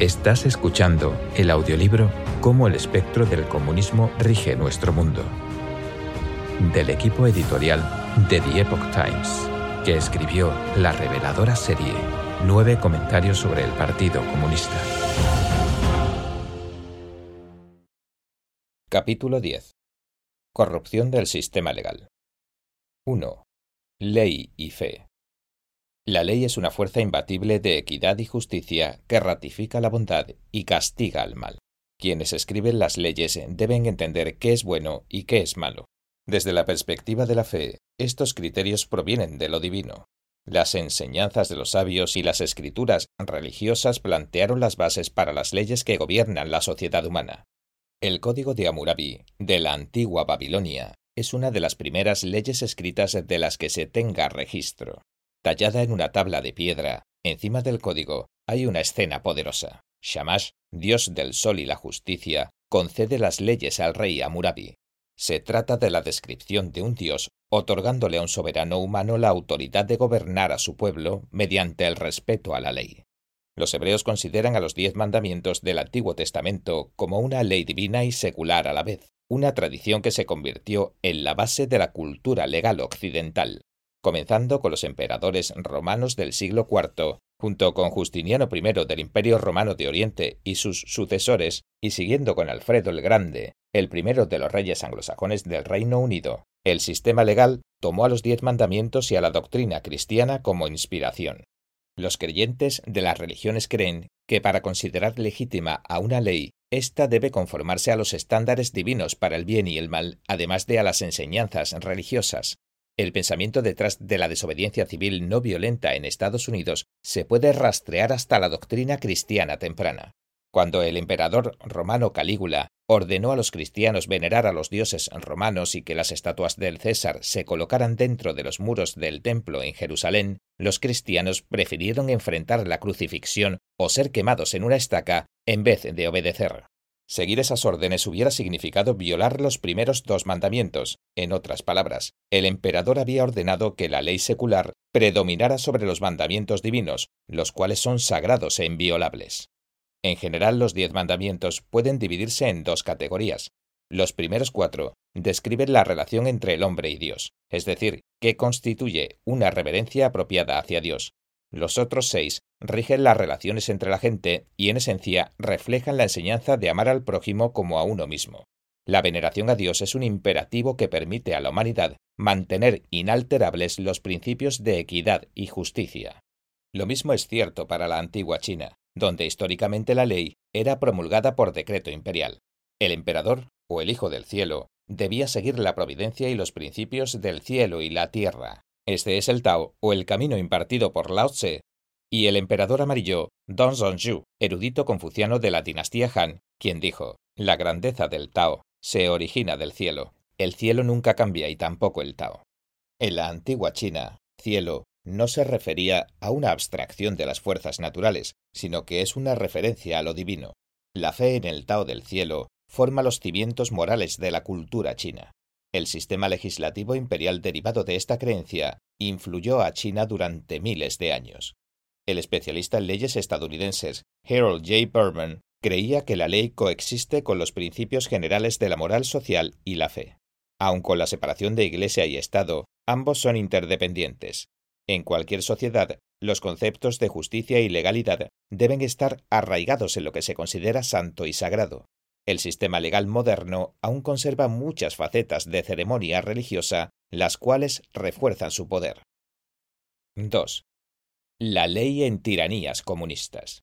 Estás escuchando el audiolibro Cómo el espectro del comunismo rige nuestro mundo, del equipo editorial de The Epoch Times, que escribió la reveladora serie Nueve comentarios sobre el Partido Comunista. Capítulo 10. Corrupción del sistema legal. 1. Ley y fe. La ley es una fuerza imbatible de equidad y justicia que ratifica la bondad y castiga al mal. Quienes escriben las leyes deben entender qué es bueno y qué es malo. Desde la perspectiva de la fe, estos criterios provienen de lo divino. Las enseñanzas de los sabios y las escrituras religiosas plantearon las bases para las leyes que gobiernan la sociedad humana. El Código de Hammurabi, de la antigua Babilonia, es una de las primeras leyes escritas de las que se tenga registro. Tallada en una tabla de piedra, encima del código, hay una escena poderosa. Shamash, dios del sol y la justicia, concede las leyes al rey Amurabi. Se trata de la descripción de un dios otorgándole a un soberano humano la autoridad de gobernar a su pueblo mediante el respeto a la ley. Los hebreos consideran a los diez mandamientos del Antiguo Testamento como una ley divina y secular a la vez, una tradición que se convirtió en la base de la cultura legal occidental comenzando con los emperadores romanos del siglo IV, junto con Justiniano I del Imperio Romano de Oriente y sus sucesores, y siguiendo con Alfredo el Grande, el primero de los reyes anglosajones del Reino Unido. El sistema legal tomó a los diez mandamientos y a la doctrina cristiana como inspiración. Los creyentes de las religiones creen que para considerar legítima a una ley, ésta debe conformarse a los estándares divinos para el bien y el mal, además de a las enseñanzas religiosas. El pensamiento detrás de la desobediencia civil no violenta en Estados Unidos se puede rastrear hasta la doctrina cristiana temprana. Cuando el emperador romano Calígula ordenó a los cristianos venerar a los dioses romanos y que las estatuas del César se colocaran dentro de los muros del templo en Jerusalén, los cristianos prefirieron enfrentar la crucifixión o ser quemados en una estaca en vez de obedecer. Seguir esas órdenes hubiera significado violar los primeros dos mandamientos. En otras palabras, el emperador había ordenado que la ley secular predominara sobre los mandamientos divinos, los cuales son sagrados e inviolables. En general, los diez mandamientos pueden dividirse en dos categorías. Los primeros cuatro describen la relación entre el hombre y Dios, es decir, que constituye una reverencia apropiada hacia Dios, los otros seis rigen las relaciones entre la gente y en esencia reflejan la enseñanza de amar al prójimo como a uno mismo. La veneración a Dios es un imperativo que permite a la humanidad mantener inalterables los principios de equidad y justicia. Lo mismo es cierto para la antigua China, donde históricamente la ley era promulgada por decreto imperial. El emperador, o el Hijo del Cielo, debía seguir la providencia y los principios del cielo y la tierra, este es el Tao, o el camino impartido por Lao Tse, y el emperador amarillo, Don Zhongzhu, erudito confuciano de la dinastía Han, quien dijo, la grandeza del Tao se origina del cielo. El cielo nunca cambia y tampoco el Tao. En la antigua China, cielo no se refería a una abstracción de las fuerzas naturales, sino que es una referencia a lo divino. La fe en el Tao del cielo forma los cimientos morales de la cultura china. El sistema legislativo imperial derivado de esta creencia influyó a China durante miles de años. El especialista en leyes estadounidenses Harold J. Berman creía que la ley coexiste con los principios generales de la moral social y la fe. Aun con la separación de Iglesia y Estado, ambos son interdependientes. En cualquier sociedad, los conceptos de justicia y legalidad deben estar arraigados en lo que se considera santo y sagrado. El sistema legal moderno aún conserva muchas facetas de ceremonia religiosa, las cuales refuerzan su poder. 2. La ley en tiranías comunistas.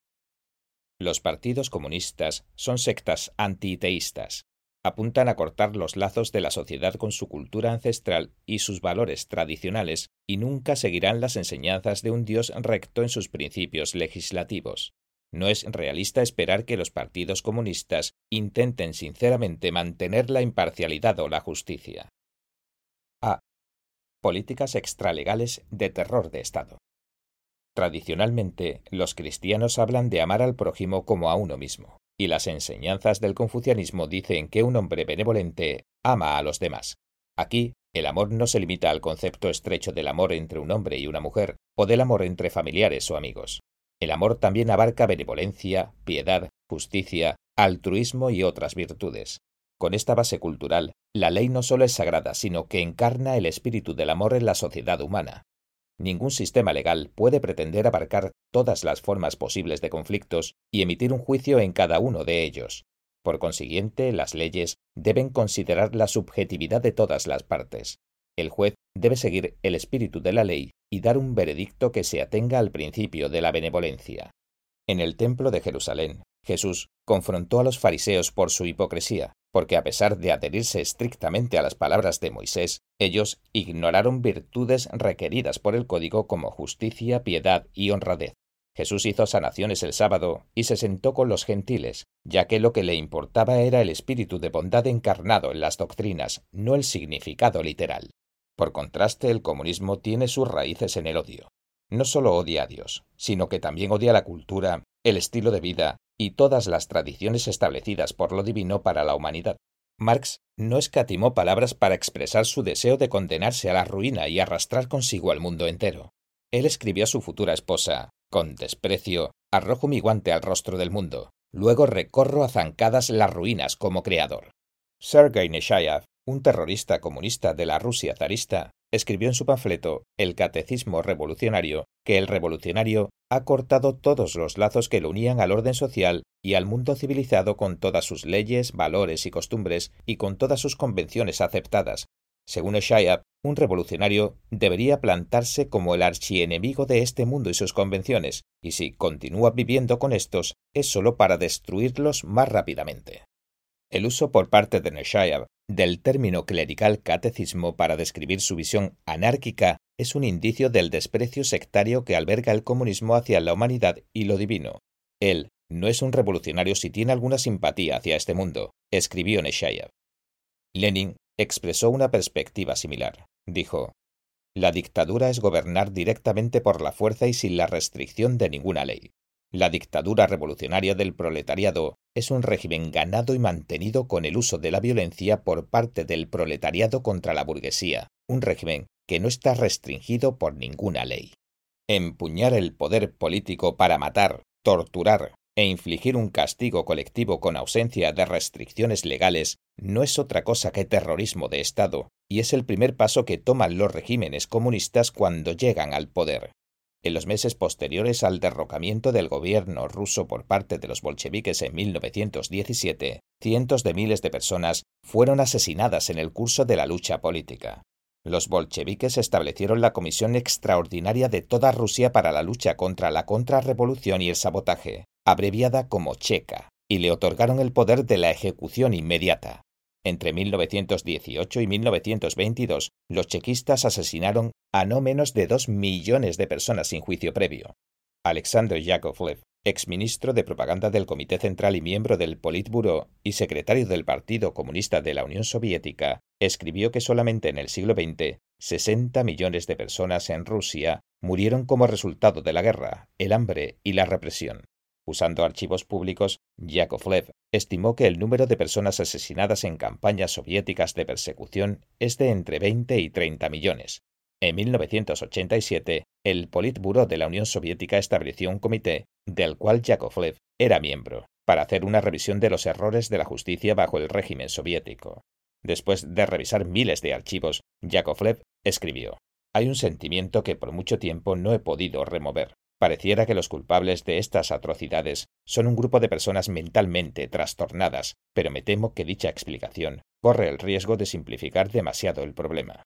Los partidos comunistas son sectas antiteístas. Apuntan a cortar los lazos de la sociedad con su cultura ancestral y sus valores tradicionales y nunca seguirán las enseñanzas de un Dios recto en sus principios legislativos. No es realista esperar que los partidos comunistas intenten sinceramente mantener la imparcialidad o la justicia. A. Políticas extralegales de terror de Estado. Tradicionalmente, los cristianos hablan de amar al prójimo como a uno mismo, y las enseñanzas del confucianismo dicen que un hombre benevolente ama a los demás. Aquí, el amor no se limita al concepto estrecho del amor entre un hombre y una mujer, o del amor entre familiares o amigos. El amor también abarca benevolencia, piedad, justicia, altruismo y otras virtudes. Con esta base cultural, la ley no solo es sagrada, sino que encarna el espíritu del amor en la sociedad humana. Ningún sistema legal puede pretender abarcar todas las formas posibles de conflictos y emitir un juicio en cada uno de ellos. Por consiguiente, las leyes deben considerar la subjetividad de todas las partes. El juez debe seguir el espíritu de la ley y dar un veredicto que se atenga al principio de la benevolencia. En el templo de Jerusalén, Jesús confrontó a los fariseos por su hipocresía, porque a pesar de adherirse estrictamente a las palabras de Moisés, ellos ignoraron virtudes requeridas por el código como justicia, piedad y honradez. Jesús hizo sanaciones el sábado y se sentó con los gentiles, ya que lo que le importaba era el espíritu de bondad encarnado en las doctrinas, no el significado literal. Por contraste, el comunismo tiene sus raíces en el odio. No solo odia a Dios, sino que también odia la cultura, el estilo de vida y todas las tradiciones establecidas por lo divino para la humanidad. Marx no escatimó palabras para expresar su deseo de condenarse a la ruina y arrastrar consigo al mundo entero. Él escribió a su futura esposa, con desprecio, arrojo mi guante al rostro del mundo, luego recorro a zancadas las ruinas como creador. Sergei Neshayev, un terrorista comunista de la Rusia zarista, escribió en su panfleto El Catecismo Revolucionario que el revolucionario ha cortado todos los lazos que lo unían al orden social y al mundo civilizado con todas sus leyes, valores y costumbres y con todas sus convenciones aceptadas. Según Shayab, un revolucionario debería plantarse como el archienemigo de este mundo y sus convenciones, y si continúa viviendo con estos, es sólo para destruirlos más rápidamente. El uso por parte de Neshayab del término clerical catecismo para describir su visión anárquica es un indicio del desprecio sectario que alberga el comunismo hacia la humanidad y lo divino. Él no es un revolucionario si tiene alguna simpatía hacia este mundo, escribió Neshayev. Lenin expresó una perspectiva similar. Dijo, La dictadura es gobernar directamente por la fuerza y sin la restricción de ninguna ley. La dictadura revolucionaria del proletariado es un régimen ganado y mantenido con el uso de la violencia por parte del proletariado contra la burguesía, un régimen que no está restringido por ninguna ley. Empuñar el poder político para matar, torturar e infligir un castigo colectivo con ausencia de restricciones legales no es otra cosa que terrorismo de Estado, y es el primer paso que toman los regímenes comunistas cuando llegan al poder. En los meses posteriores al derrocamiento del gobierno ruso por parte de los bolcheviques en 1917, cientos de miles de personas fueron asesinadas en el curso de la lucha política. Los bolcheviques establecieron la Comisión Extraordinaria de toda Rusia para la lucha contra la contrarrevolución y el sabotaje, abreviada como Checa, y le otorgaron el poder de la ejecución inmediata. Entre 1918 y 1922, los chequistas asesinaron a no menos de dos millones de personas sin juicio previo. Alexander Yakovlev, exministro de propaganda del Comité Central y miembro del Politburo y secretario del Partido Comunista de la Unión Soviética, escribió que solamente en el siglo XX 60 millones de personas en Rusia murieron como resultado de la guerra, el hambre y la represión. Usando archivos públicos, Yakovlev estimó que el número de personas asesinadas en campañas soviéticas de persecución es de entre 20 y 30 millones. En 1987, el Politburo de la Unión Soviética estableció un comité, del cual Yakovlev era miembro, para hacer una revisión de los errores de la justicia bajo el régimen soviético. Después de revisar miles de archivos, Yakovlev escribió: Hay un sentimiento que por mucho tiempo no he podido remover. Pareciera que los culpables de estas atrocidades son un grupo de personas mentalmente trastornadas, pero me temo que dicha explicación corre el riesgo de simplificar demasiado el problema.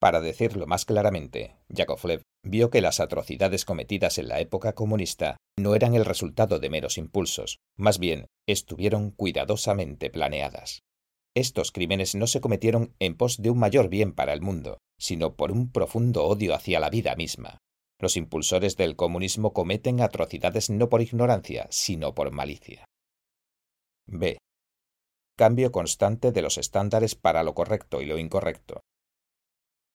Para decirlo más claramente, Yakovlev vio que las atrocidades cometidas en la época comunista no eran el resultado de meros impulsos, más bien estuvieron cuidadosamente planeadas. Estos crímenes no se cometieron en pos de un mayor bien para el mundo, sino por un profundo odio hacia la vida misma. Los impulsores del comunismo cometen atrocidades no por ignorancia, sino por malicia. B. Cambio constante de los estándares para lo correcto y lo incorrecto.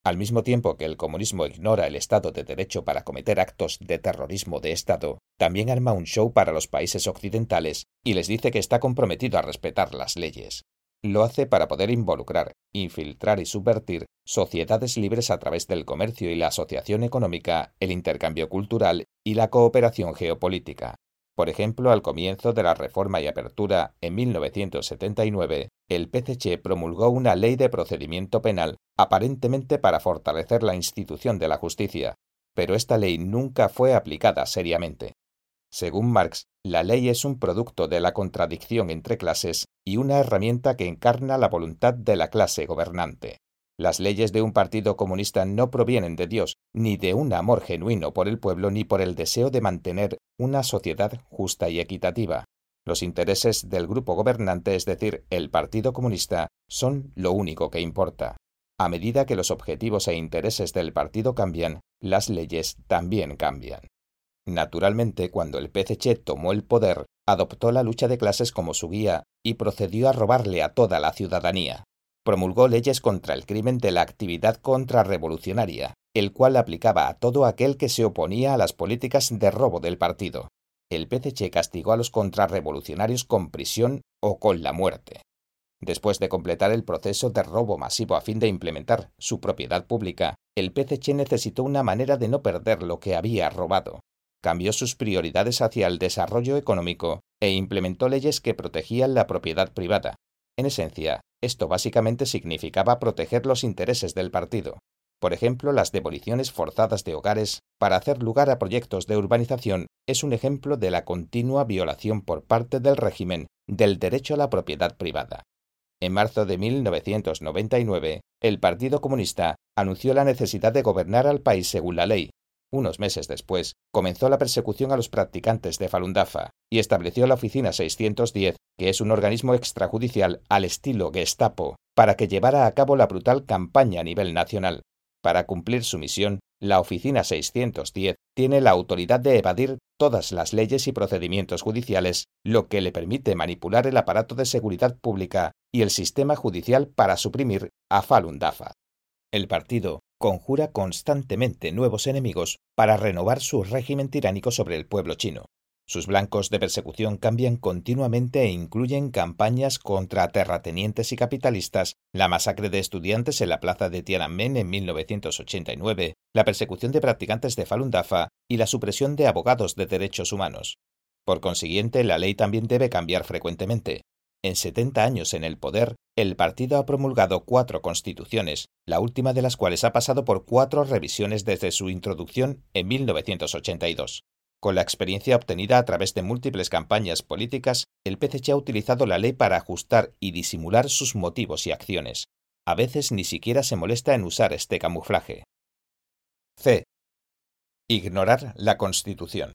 Al mismo tiempo que el comunismo ignora el Estado de Derecho para cometer actos de terrorismo de Estado, también arma un show para los países occidentales y les dice que está comprometido a respetar las leyes. Lo hace para poder involucrar, infiltrar y subvertir sociedades libres a través del comercio y la asociación económica, el intercambio cultural y la cooperación geopolítica. Por ejemplo, al comienzo de la Reforma y Apertura en 1979, el PCC promulgó una ley de procedimiento penal aparentemente para fortalecer la institución de la justicia, pero esta ley nunca fue aplicada seriamente. Según Marx, la ley es un producto de la contradicción entre clases y una herramienta que encarna la voluntad de la clase gobernante. Las leyes de un partido comunista no provienen de Dios, ni de un amor genuino por el pueblo, ni por el deseo de mantener una sociedad justa y equitativa. Los intereses del grupo gobernante, es decir, el Partido Comunista, son lo único que importa. A medida que los objetivos e intereses del partido cambian, las leyes también cambian. Naturalmente, cuando el PCC tomó el poder, adoptó la lucha de clases como su guía y procedió a robarle a toda la ciudadanía. Promulgó leyes contra el crimen de la actividad contrarrevolucionaria, el cual aplicaba a todo aquel que se oponía a las políticas de robo del partido. El PCC castigó a los contrarrevolucionarios con prisión o con la muerte. Después de completar el proceso de robo masivo a fin de implementar su propiedad pública, el PCC necesitó una manera de no perder lo que había robado cambió sus prioridades hacia el desarrollo económico e implementó leyes que protegían la propiedad privada. En esencia, esto básicamente significaba proteger los intereses del partido. Por ejemplo, las demoliciones forzadas de hogares para hacer lugar a proyectos de urbanización es un ejemplo de la continua violación por parte del régimen del derecho a la propiedad privada. En marzo de 1999, el Partido Comunista anunció la necesidad de gobernar al país según la ley, unos meses después, comenzó la persecución a los practicantes de Falun Dafa y estableció la Oficina 610, que es un organismo extrajudicial al estilo Gestapo, para que llevara a cabo la brutal campaña a nivel nacional. Para cumplir su misión, la Oficina 610 tiene la autoridad de evadir todas las leyes y procedimientos judiciales, lo que le permite manipular el aparato de seguridad pública y el sistema judicial para suprimir a Falun Dafa. El partido conjura constantemente nuevos enemigos para renovar su régimen tiránico sobre el pueblo chino. Sus blancos de persecución cambian continuamente e incluyen campañas contra terratenientes y capitalistas, la masacre de estudiantes en la plaza de Tiananmen en 1989, la persecución de practicantes de Falun Dafa y la supresión de abogados de derechos humanos. Por consiguiente, la ley también debe cambiar frecuentemente. En 70 años en el poder, el partido ha promulgado cuatro constituciones, la última de las cuales ha pasado por cuatro revisiones desde su introducción en 1982. Con la experiencia obtenida a través de múltiples campañas políticas, el PCC ha utilizado la ley para ajustar y disimular sus motivos y acciones. A veces ni siquiera se molesta en usar este camuflaje. C. Ignorar la Constitución.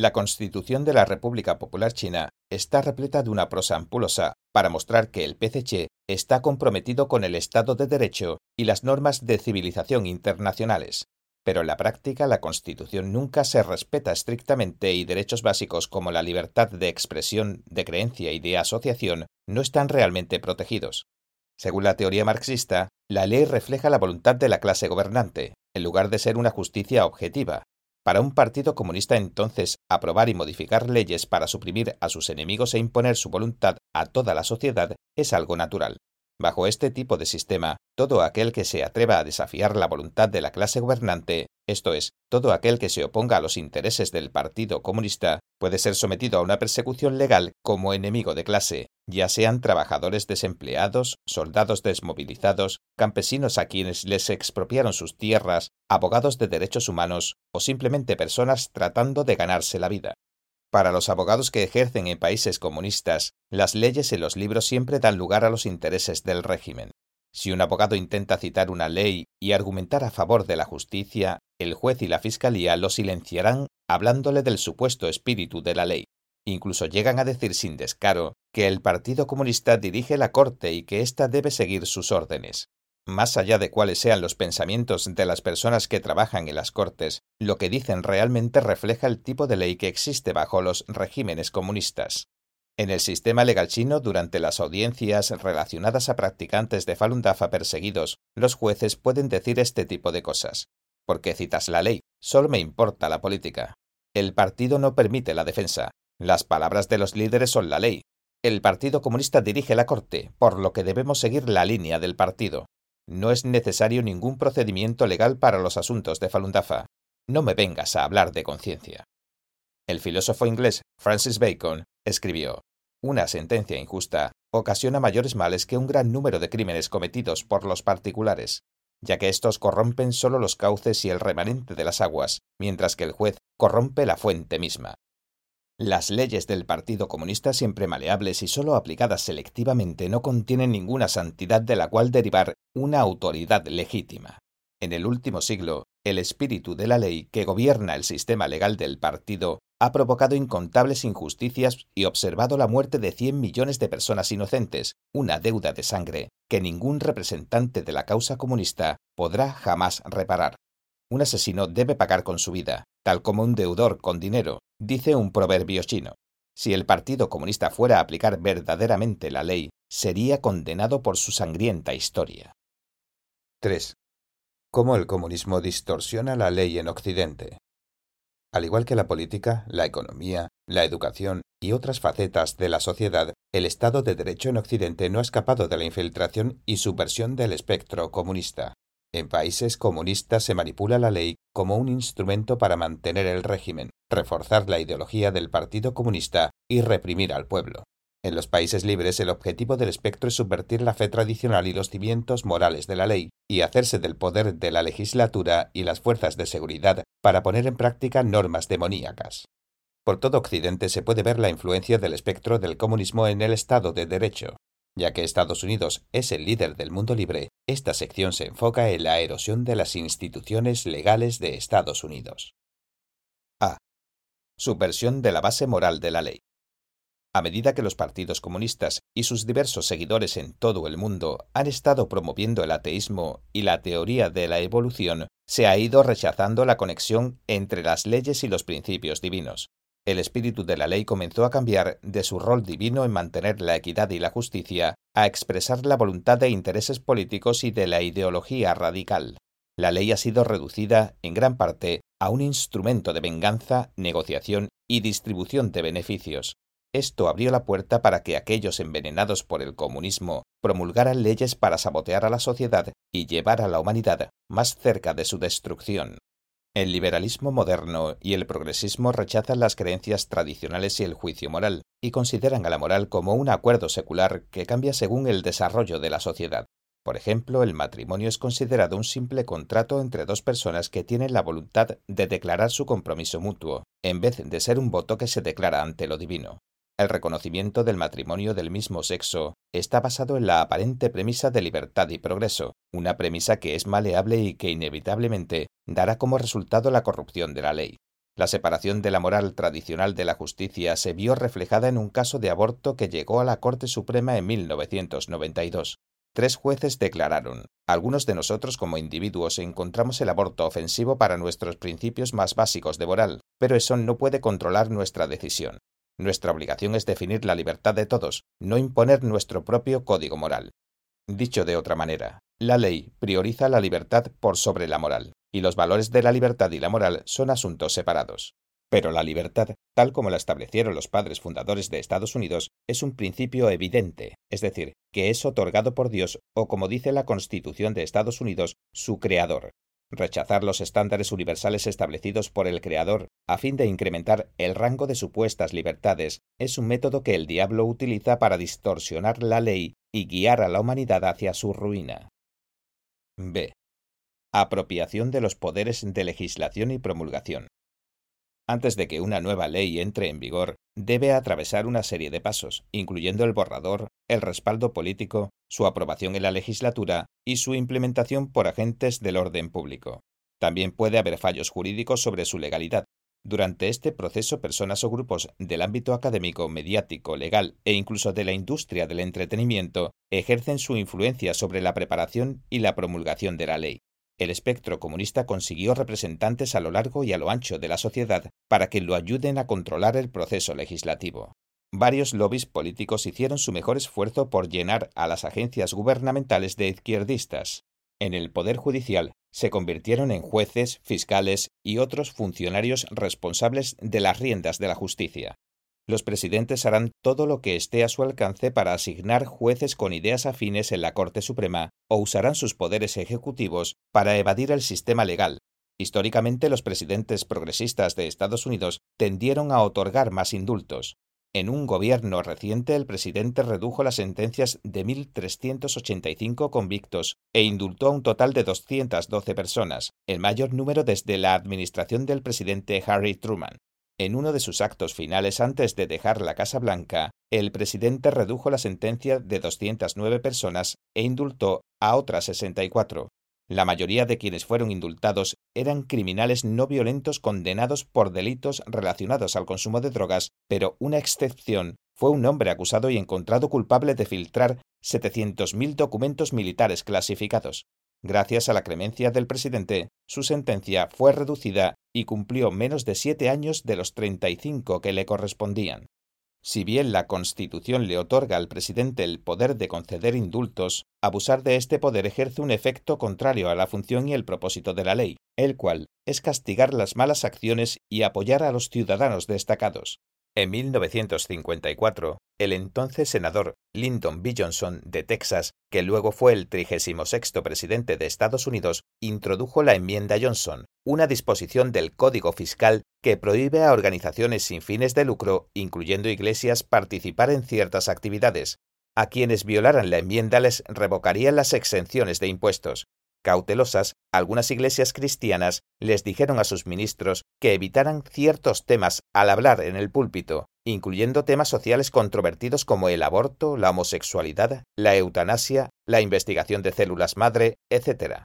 La Constitución de la República Popular China está repleta de una prosa ampulosa para mostrar que el PCC está comprometido con el Estado de Derecho y las normas de civilización internacionales. Pero en la práctica la Constitución nunca se respeta estrictamente y derechos básicos como la libertad de expresión, de creencia y de asociación no están realmente protegidos. Según la teoría marxista, la ley refleja la voluntad de la clase gobernante, en lugar de ser una justicia objetiva, para un partido comunista entonces aprobar y modificar leyes para suprimir a sus enemigos e imponer su voluntad a toda la sociedad es algo natural. Bajo este tipo de sistema, todo aquel que se atreva a desafiar la voluntad de la clase gobernante, esto es, todo aquel que se oponga a los intereses del Partido Comunista, puede ser sometido a una persecución legal como enemigo de clase, ya sean trabajadores desempleados, soldados desmovilizados, campesinos a quienes les expropiaron sus tierras, abogados de derechos humanos o simplemente personas tratando de ganarse la vida. Para los abogados que ejercen en países comunistas, las leyes en los libros siempre dan lugar a los intereses del régimen. Si un abogado intenta citar una ley y argumentar a favor de la justicia, el juez y la fiscalía lo silenciarán hablándole del supuesto espíritu de la ley. Incluso llegan a decir sin descaro que el Partido Comunista dirige la Corte y que ésta debe seguir sus órdenes. Más allá de cuáles sean los pensamientos de las personas que trabajan en las Cortes, lo que dicen realmente refleja el tipo de ley que existe bajo los regímenes comunistas. En el sistema legal chino, durante las audiencias relacionadas a practicantes de Falun Dafa perseguidos, los jueces pueden decir este tipo de cosas. ¿Por qué citas la ley? Solo me importa la política. El partido no permite la defensa. Las palabras de los líderes son la ley. El Partido Comunista dirige la Corte, por lo que debemos seguir la línea del partido. No es necesario ningún procedimiento legal para los asuntos de Falun Dafa. no me vengas a hablar de conciencia. El filósofo inglés Francis Bacon escribió, Una sentencia injusta ocasiona mayores males que un gran número de crímenes cometidos por los particulares, ya que éstos corrompen solo los cauces y el remanente de las aguas, mientras que el juez corrompe la fuente misma. Las leyes del Partido Comunista, siempre maleables y solo aplicadas selectivamente, no contienen ninguna santidad de la cual derivar una autoridad legítima. En el último siglo, el espíritu de la ley que gobierna el sistema legal del partido ha provocado incontables injusticias y observado la muerte de cien millones de personas inocentes, una deuda de sangre que ningún representante de la causa comunista podrá jamás reparar. Un asesino debe pagar con su vida, tal como un deudor con dinero, dice un proverbio chino. Si el Partido Comunista fuera a aplicar verdaderamente la ley, sería condenado por su sangrienta historia. 3. ¿Cómo el comunismo distorsiona la ley en Occidente? Al igual que la política, la economía, la educación y otras facetas de la sociedad, el Estado de Derecho en Occidente no ha escapado de la infiltración y subversión del espectro comunista. En países comunistas se manipula la ley como un instrumento para mantener el régimen, reforzar la ideología del Partido Comunista y reprimir al pueblo. En los países libres el objetivo del espectro es subvertir la fe tradicional y los cimientos morales de la ley, y hacerse del poder de la legislatura y las fuerzas de seguridad para poner en práctica normas demoníacas. Por todo Occidente se puede ver la influencia del espectro del comunismo en el Estado de Derecho. Ya que Estados Unidos es el líder del mundo libre, esta sección se enfoca en la erosión de las instituciones legales de Estados Unidos. A. Subversión de la base moral de la ley. A medida que los partidos comunistas y sus diversos seguidores en todo el mundo han estado promoviendo el ateísmo y la teoría de la evolución, se ha ido rechazando la conexión entre las leyes y los principios divinos. El espíritu de la ley comenzó a cambiar de su rol divino en mantener la equidad y la justicia a expresar la voluntad de intereses políticos y de la ideología radical. La ley ha sido reducida, en gran parte, a un instrumento de venganza, negociación y distribución de beneficios, esto abrió la puerta para que aquellos envenenados por el comunismo promulgaran leyes para sabotear a la sociedad y llevar a la humanidad más cerca de su destrucción. El liberalismo moderno y el progresismo rechazan las creencias tradicionales y el juicio moral, y consideran a la moral como un acuerdo secular que cambia según el desarrollo de la sociedad. Por ejemplo, el matrimonio es considerado un simple contrato entre dos personas que tienen la voluntad de declarar su compromiso mutuo, en vez de ser un voto que se declara ante lo divino. El reconocimiento del matrimonio del mismo sexo está basado en la aparente premisa de libertad y progreso, una premisa que es maleable y que inevitablemente dará como resultado la corrupción de la ley. La separación de la moral tradicional de la justicia se vio reflejada en un caso de aborto que llegó a la Corte Suprema en 1992. Tres jueces declararon, algunos de nosotros como individuos encontramos el aborto ofensivo para nuestros principios más básicos de moral, pero eso no puede controlar nuestra decisión. Nuestra obligación es definir la libertad de todos, no imponer nuestro propio código moral. Dicho de otra manera, la ley prioriza la libertad por sobre la moral, y los valores de la libertad y la moral son asuntos separados. Pero la libertad, tal como la establecieron los padres fundadores de Estados Unidos, es un principio evidente, es decir, que es otorgado por Dios o, como dice la Constitución de Estados Unidos, su creador, Rechazar los estándares universales establecidos por el Creador a fin de incrementar el rango de supuestas libertades es un método que el diablo utiliza para distorsionar la ley y guiar a la humanidad hacia su ruina. B. Apropiación de los poderes de legislación y promulgación. Antes de que una nueva ley entre en vigor, debe atravesar una serie de pasos, incluyendo el borrador, el respaldo político, su aprobación en la legislatura y su implementación por agentes del orden público. También puede haber fallos jurídicos sobre su legalidad. Durante este proceso, personas o grupos del ámbito académico, mediático, legal e incluso de la industria del entretenimiento ejercen su influencia sobre la preparación y la promulgación de la ley el espectro comunista consiguió representantes a lo largo y a lo ancho de la sociedad para que lo ayuden a controlar el proceso legislativo. Varios lobbies políticos hicieron su mejor esfuerzo por llenar a las agencias gubernamentales de izquierdistas. En el Poder Judicial se convirtieron en jueces, fiscales y otros funcionarios responsables de las riendas de la justicia. Los presidentes harán todo lo que esté a su alcance para asignar jueces con ideas afines en la Corte Suprema o usarán sus poderes ejecutivos para evadir el sistema legal, Históricamente los presidentes progresistas de Estados Unidos tendieron a otorgar más indultos. En un gobierno reciente el presidente redujo las sentencias de 1.385 convictos e indultó a un total de 212 personas, el mayor número desde la administración del presidente Harry Truman. En uno de sus actos finales antes de dejar la Casa Blanca, el presidente redujo la sentencia de 209 personas e indultó a otras 64. La mayoría de quienes fueron indultados eran criminales no violentos condenados por delitos relacionados al consumo de drogas, pero una excepción fue un hombre acusado y encontrado culpable de filtrar 700.000 documentos militares clasificados. Gracias a la clemencia del presidente, su sentencia fue reducida y cumplió menos de siete años de los 35 que le correspondían. Si bien la Constitución le otorga al presidente el poder de conceder indultos, abusar de este poder ejerce un efecto contrario a la función y el propósito de la ley, el cual es castigar las malas acciones y apoyar a los ciudadanos destacados. En 1954, el entonces senador Lyndon B. Johnson de Texas, que luego fue el 36 presidente de Estados Unidos, introdujo la enmienda Johnson, una disposición del Código Fiscal que prohíbe a organizaciones sin fines de lucro, incluyendo iglesias, participar en ciertas actividades. A quienes violaran la enmienda les revocarían las exenciones de impuestos, Cautelosas, algunas iglesias cristianas les dijeron a sus ministros que evitaran ciertos temas al hablar en el púlpito, incluyendo temas sociales controvertidos como el aborto, la homosexualidad, la eutanasia, la investigación de células madre, etc.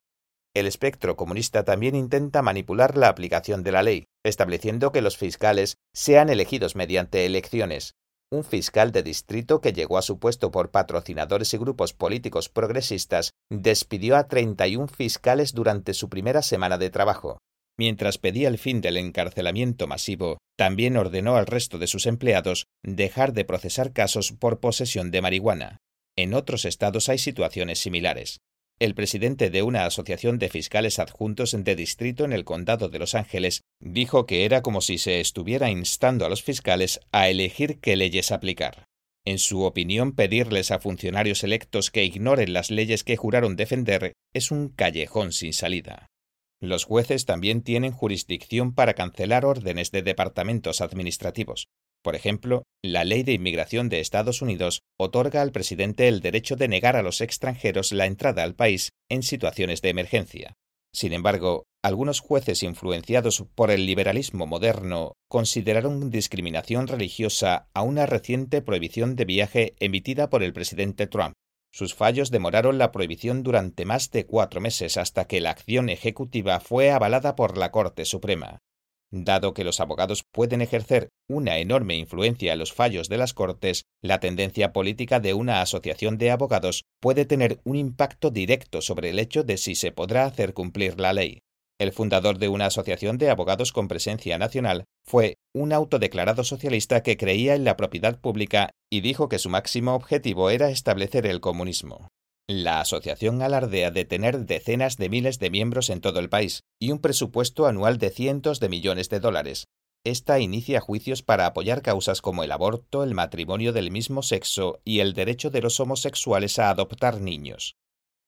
El espectro comunista también intenta manipular la aplicación de la ley, estableciendo que los fiscales sean elegidos mediante elecciones, un fiscal de distrito que llegó a su puesto por patrocinadores y grupos políticos progresistas despidió a 31 fiscales durante su primera semana de trabajo. Mientras pedía el fin del encarcelamiento masivo, también ordenó al resto de sus empleados dejar de procesar casos por posesión de marihuana. En otros estados hay situaciones similares. El presidente de una asociación de fiscales adjuntos de distrito en el condado de Los Ángeles dijo que era como si se estuviera instando a los fiscales a elegir qué leyes aplicar. En su opinión, pedirles a funcionarios electos que ignoren las leyes que juraron defender es un callejón sin salida. Los jueces también tienen jurisdicción para cancelar órdenes de departamentos administrativos, por ejemplo, la Ley de Inmigración de Estados Unidos otorga al presidente el derecho de negar a los extranjeros la entrada al país en situaciones de emergencia. Sin embargo, algunos jueces influenciados por el liberalismo moderno consideraron discriminación religiosa a una reciente prohibición de viaje emitida por el presidente Trump. Sus fallos demoraron la prohibición durante más de cuatro meses hasta que la acción ejecutiva fue avalada por la Corte Suprema. Dado que los abogados pueden ejercer una enorme influencia en los fallos de las Cortes, la tendencia política de una asociación de abogados puede tener un impacto directo sobre el hecho de si se podrá hacer cumplir la ley. El fundador de una asociación de abogados con presencia nacional fue un autodeclarado socialista que creía en la propiedad pública y dijo que su máximo objetivo era establecer el comunismo. La asociación alardea de tener decenas de miles de miembros en todo el país y un presupuesto anual de cientos de millones de dólares. Esta inicia juicios para apoyar causas como el aborto, el matrimonio del mismo sexo y el derecho de los homosexuales a adoptar niños.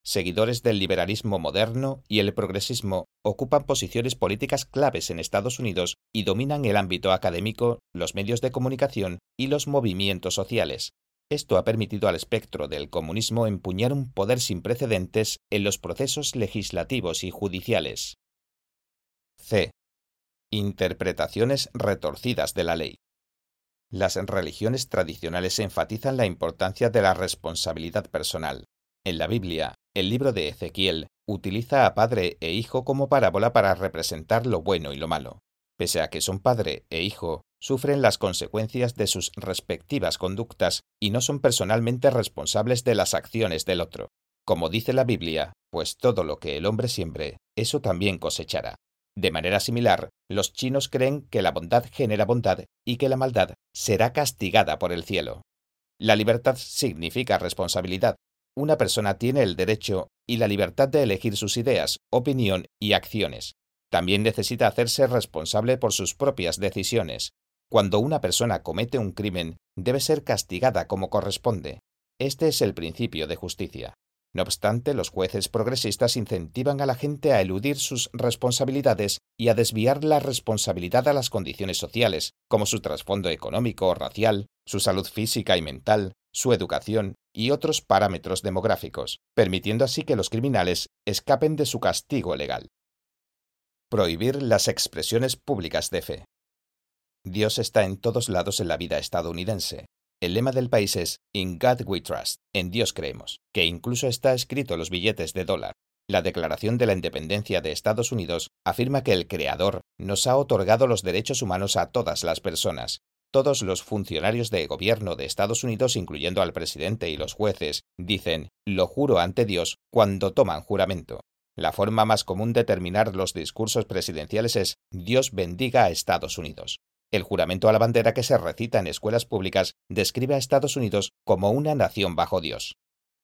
Seguidores del liberalismo moderno y el progresismo ocupan posiciones políticas claves en Estados Unidos y dominan el ámbito académico, los medios de comunicación y los movimientos sociales. Esto ha permitido al espectro del comunismo empuñar un poder sin precedentes en los procesos legislativos y judiciales. C. Interpretaciones retorcidas de la ley. Las religiones tradicionales enfatizan la importancia de la responsabilidad personal. En la Biblia, el libro de Ezequiel utiliza a padre e hijo como parábola para representar lo bueno y lo malo. Pese a que son padre e hijo, sufren las consecuencias de sus respectivas conductas y no son personalmente responsables de las acciones del otro. Como dice la Biblia, pues todo lo que el hombre siembre, eso también cosechará. De manera similar, los chinos creen que la bondad genera bondad y que la maldad será castigada por el cielo. La libertad significa responsabilidad. Una persona tiene el derecho y la libertad de elegir sus ideas, opinión y acciones. También necesita hacerse responsable por sus propias decisiones, cuando una persona comete un crimen, debe ser castigada como corresponde. Este es el principio de justicia. No obstante, los jueces progresistas incentivan a la gente a eludir sus responsabilidades y a desviar la responsabilidad a las condiciones sociales, como su trasfondo económico o racial, su salud física y mental, su educación y otros parámetros demográficos, permitiendo así que los criminales escapen de su castigo legal. Prohibir las expresiones públicas de fe. Dios está en todos lados en la vida estadounidense, el lema del país es In God We Trust, en Dios creemos, que incluso está escrito en los billetes de dólar. La Declaración de la Independencia de Estados Unidos afirma que el Creador nos ha otorgado los derechos humanos a todas las personas. Todos los funcionarios de gobierno de Estados Unidos, incluyendo al presidente y los jueces, dicen lo juro ante Dios cuando toman juramento. La forma más común de terminar los discursos presidenciales es Dios bendiga a Estados Unidos. El juramento a la bandera que se recita en escuelas públicas describe a Estados Unidos como una nación bajo Dios.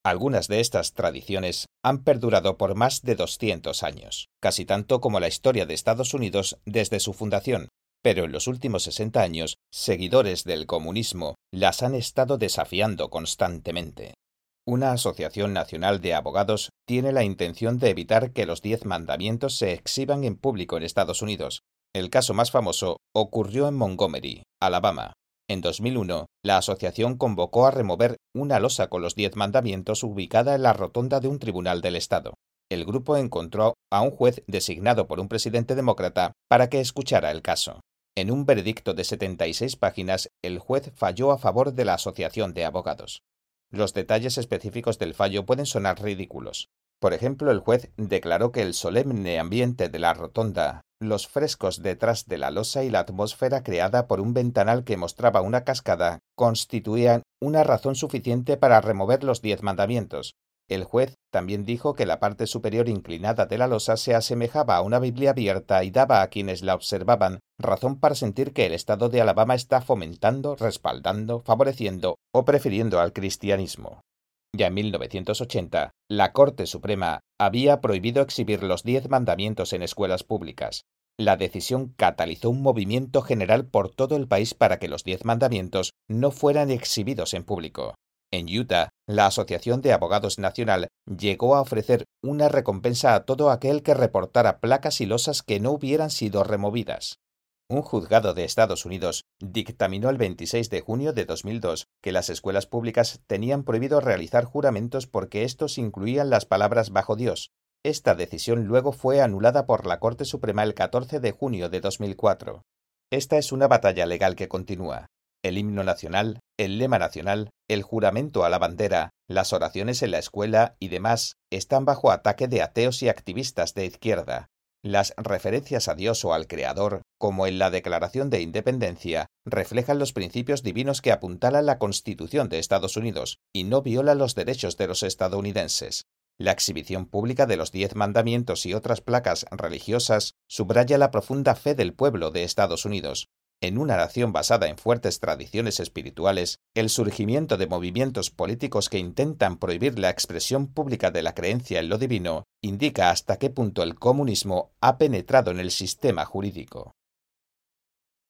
Algunas de estas tradiciones han perdurado por más de 200 años, casi tanto como la historia de Estados Unidos desde su fundación, pero en los últimos 60 años, seguidores del comunismo las han estado desafiando constantemente. Una Asociación Nacional de Abogados tiene la intención de evitar que los diez mandamientos se exhiban en público en Estados Unidos, el caso más famoso ocurrió en Montgomery, Alabama. En 2001, la asociación convocó a remover una losa con los diez mandamientos ubicada en la rotonda de un tribunal del Estado. El grupo encontró a un juez designado por un presidente demócrata para que escuchara el caso. En un veredicto de 76 páginas, el juez falló a favor de la Asociación de Abogados. Los detalles específicos del fallo pueden sonar ridículos. Por ejemplo, el juez declaró que el solemne ambiente de la rotonda los frescos detrás de la losa y la atmósfera creada por un ventanal que mostraba una cascada constituían una razón suficiente para remover los diez mandamientos. El juez también dijo que la parte superior inclinada de la losa se asemejaba a una Biblia abierta y daba a quienes la observaban razón para sentir que el Estado de Alabama está fomentando, respaldando, favoreciendo o prefiriendo al cristianismo. Ya en 1980, la Corte Suprema había prohibido exhibir los diez mandamientos en escuelas públicas. La decisión catalizó un movimiento general por todo el país para que los diez mandamientos no fueran exhibidos en público. En Utah, la Asociación de Abogados Nacional llegó a ofrecer una recompensa a todo aquel que reportara placas y losas que no hubieran sido removidas. Un juzgado de Estados Unidos dictaminó el 26 de junio de 2002 que las escuelas públicas tenían prohibido realizar juramentos porque estos incluían las palabras bajo Dios. Esta decisión luego fue anulada por la Corte Suprema el 14 de junio de 2004. Esta es una batalla legal que continúa. El himno nacional, el lema nacional, el juramento a la bandera, las oraciones en la escuela y demás están bajo ataque de ateos y activistas de izquierda. Las referencias a Dios o al Creador, como en la Declaración de Independencia, reflejan los principios divinos que apuntalan la Constitución de Estados Unidos y no violan los derechos de los estadounidenses. La exhibición pública de los Diez Mandamientos y otras placas religiosas subraya la profunda fe del pueblo de Estados Unidos, en una nación basada en fuertes tradiciones espirituales, el surgimiento de movimientos políticos que intentan prohibir la expresión pública de la creencia en lo divino indica hasta qué punto el comunismo ha penetrado en el sistema jurídico.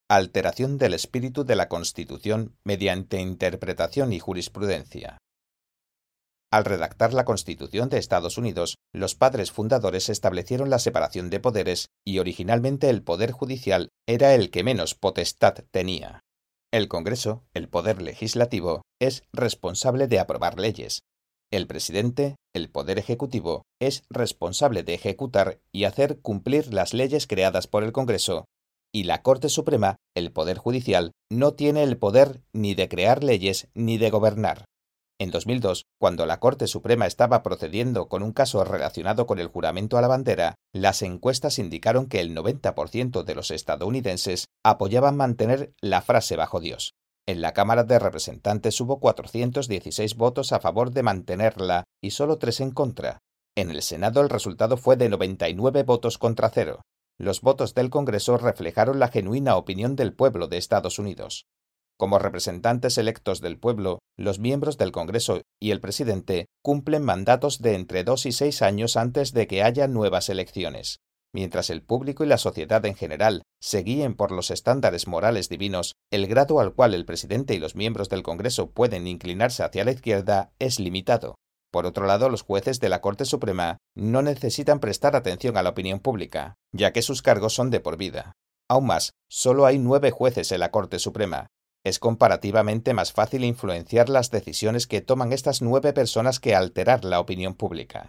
Alteración del espíritu de la Constitución mediante interpretación y jurisprudencia. Al redactar la Constitución de Estados Unidos, los padres fundadores establecieron la separación de poderes y originalmente el Poder Judicial era el que menos potestad tenía. El Congreso, el Poder Legislativo, es responsable de aprobar leyes. El presidente, el Poder Ejecutivo, es responsable de ejecutar y hacer cumplir las leyes creadas por el Congreso. Y la Corte Suprema, el Poder Judicial, no tiene el poder ni de crear leyes ni de gobernar. En 2002, cuando la Corte Suprema estaba procediendo con un caso relacionado con el juramento a la bandera, las encuestas indicaron que el 90% de los estadounidenses apoyaban mantener la frase bajo Dios. En la Cámara de Representantes hubo 416 votos a favor de mantenerla y solo tres en contra. En el Senado el resultado fue de 99 votos contra cero. Los votos del Congreso reflejaron la genuina opinión del pueblo de Estados Unidos. Como representantes electos del pueblo, los miembros del Congreso y el presidente cumplen mandatos de entre dos y seis años antes de que haya nuevas elecciones. Mientras el público y la sociedad en general se guíen por los estándares morales divinos, el grado al cual el presidente y los miembros del Congreso pueden inclinarse hacia la izquierda es limitado. Por otro lado, los jueces de la Corte Suprema no necesitan prestar atención a la opinión pública, ya que sus cargos son de por vida. Aún más, solo hay nueve jueces en la Corte Suprema. Es comparativamente más fácil influenciar las decisiones que toman estas nueve personas que alterar la opinión pública.